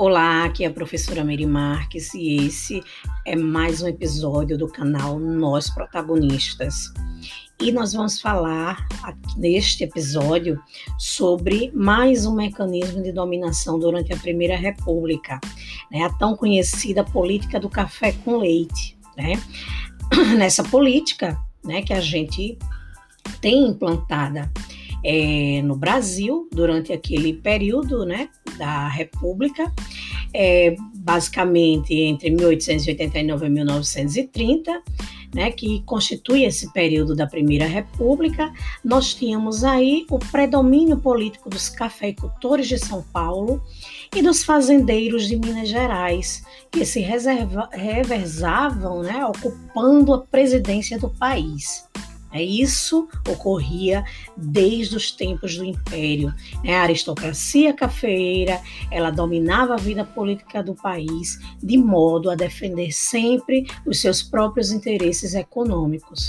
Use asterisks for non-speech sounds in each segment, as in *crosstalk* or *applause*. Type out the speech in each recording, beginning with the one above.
Olá, aqui é a professora Mary Marques e esse é mais um episódio do canal Nós Protagonistas. E nós vamos falar neste episódio sobre mais um mecanismo de dominação durante a Primeira República, né? a tão conhecida política do café com leite. Né? *clears throat* Nessa política né, que a gente tem implantada é, no Brasil durante aquele período né, da República, é, basicamente entre 1889 e 1930, né, que constitui esse período da Primeira República, nós tínhamos aí o predomínio político dos cafeicultores de São Paulo e dos fazendeiros de Minas Gerais, que se reserva, reversavam, né, ocupando a presidência do país. É isso ocorria desde os tempos do Império. Né? A aristocracia cafeeira ela dominava a vida política do país de modo a defender sempre os seus próprios interesses econômicos.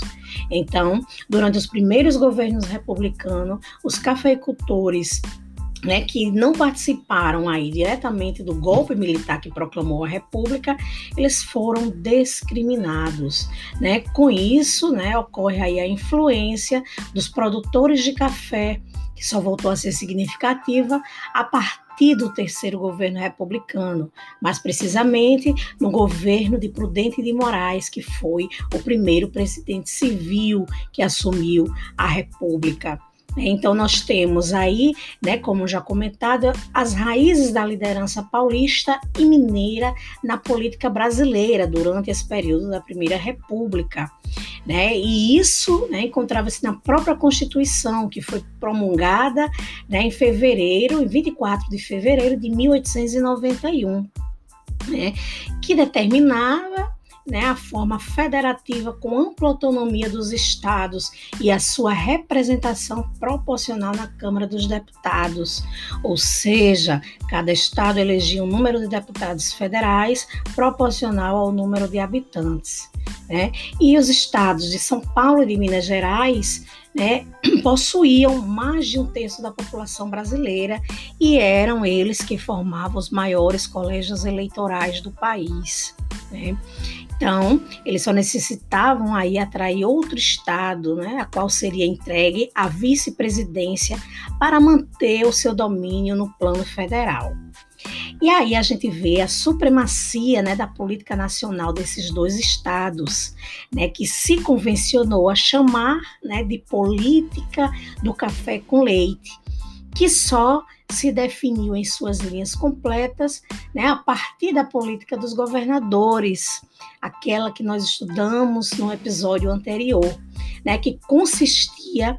Então, durante os primeiros governos republicanos, os cafeicultores né, que não participaram aí diretamente do golpe militar que proclamou a República, eles foram discriminados, né? Com isso, né, ocorre aí a influência dos produtores de café, que só voltou a ser significativa a partir do terceiro governo republicano, mais precisamente no governo de Prudente de Moraes, que foi o primeiro presidente civil que assumiu a República. Então, nós temos aí, né, como já comentado, as raízes da liderança paulista e mineira na política brasileira durante esse período da Primeira República. Né? E isso né, encontrava-se na própria Constituição, que foi promulgada né, em fevereiro, em 24 de fevereiro de 1891, né, que determinava né, a forma federativa com ampla autonomia dos estados e a sua representação proporcional na Câmara dos Deputados, ou seja, cada estado elegia um número de deputados federais proporcional ao número de habitantes. Né? E os estados de São Paulo e de Minas Gerais né, *clears throat* possuíam mais de um terço da população brasileira e eram eles que formavam os maiores colégios eleitorais do país. Né? Então, eles só necessitavam aí atrair outro estado, né, a qual seria entregue a vice-presidência para manter o seu domínio no plano federal. E aí a gente vê a supremacia né, da política nacional desses dois estados, né, que se convencionou a chamar né, de política do café com leite, que só se definiu em suas linhas completas né, a partir da política dos governadores, aquela que nós estudamos no episódio anterior, né, que consistia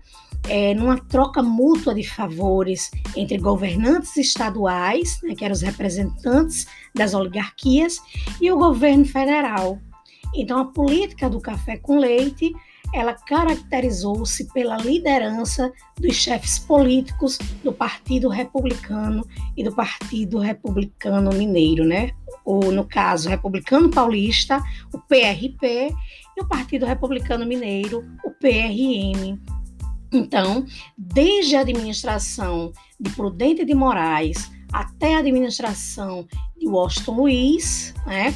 é, numa troca mútua de favores entre governantes estaduais, né, que eram os representantes das oligarquias, e o governo federal. Então, a política do café com leite ela caracterizou-se pela liderança dos chefes políticos do Partido Republicano e do Partido Republicano Mineiro, né? O, no caso, Republicano Paulista, o PRP, e o Partido Republicano Mineiro, o PRM. Então, desde a administração de Prudente de Moraes até a administração de Washington Luiz, né,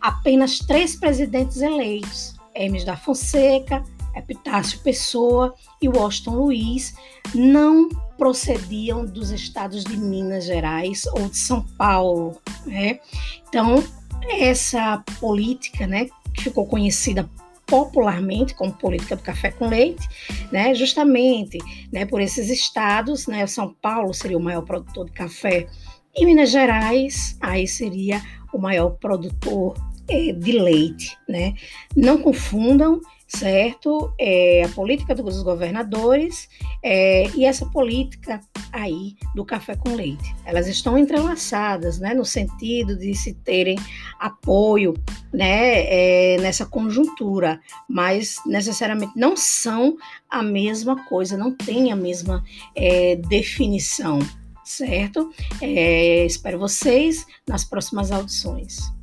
apenas três presidentes eleitos, Hermes da Fonseca, Epitácio Pessoa e Washington Luiz não procediam dos estados de Minas Gerais ou de São Paulo. Né? Então, essa política, né, que ficou conhecida popularmente como política do café com leite, né, justamente né, por esses estados, né, São Paulo seria o maior produtor de café e Minas Gerais aí seria o maior produtor eh, de leite, né? Não confundam certo? É, a política dos governadores é, e essa política aí do café com leite. Elas estão entrelaçadas, né, no sentido de se terem apoio, né, é, nessa conjuntura, mas necessariamente não são a mesma coisa, não tem a mesma é, definição, certo? É, espero vocês nas próximas audições.